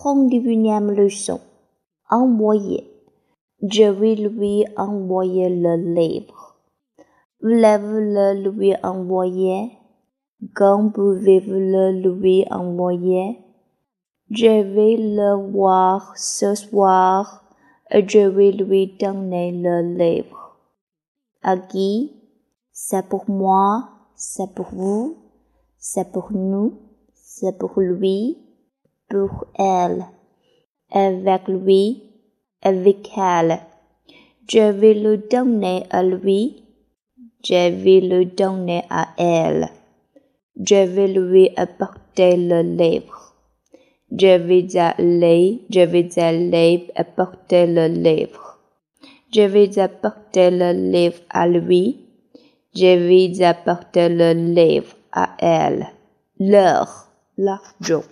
31e leçon. Envoyer. Je vais lui envoyer le livre. Voulez-vous le lui envoyer? Quand pouvez-vous le lui envoyer? Je vais le voir ce soir et je vais lui donner le livre. À qui? C'est pour moi, c'est pour vous, c'est pour nous, c'est pour lui, pour elle, avec lui, avec elle. Je vais le donner à lui, je vais le donner à elle. Je vais lui apporter le livre. Je vais aller, je vais aller apporter le livre. Je vais apporter le livre à lui. Je vais apporter le livre à elle. L'heure, l'argent.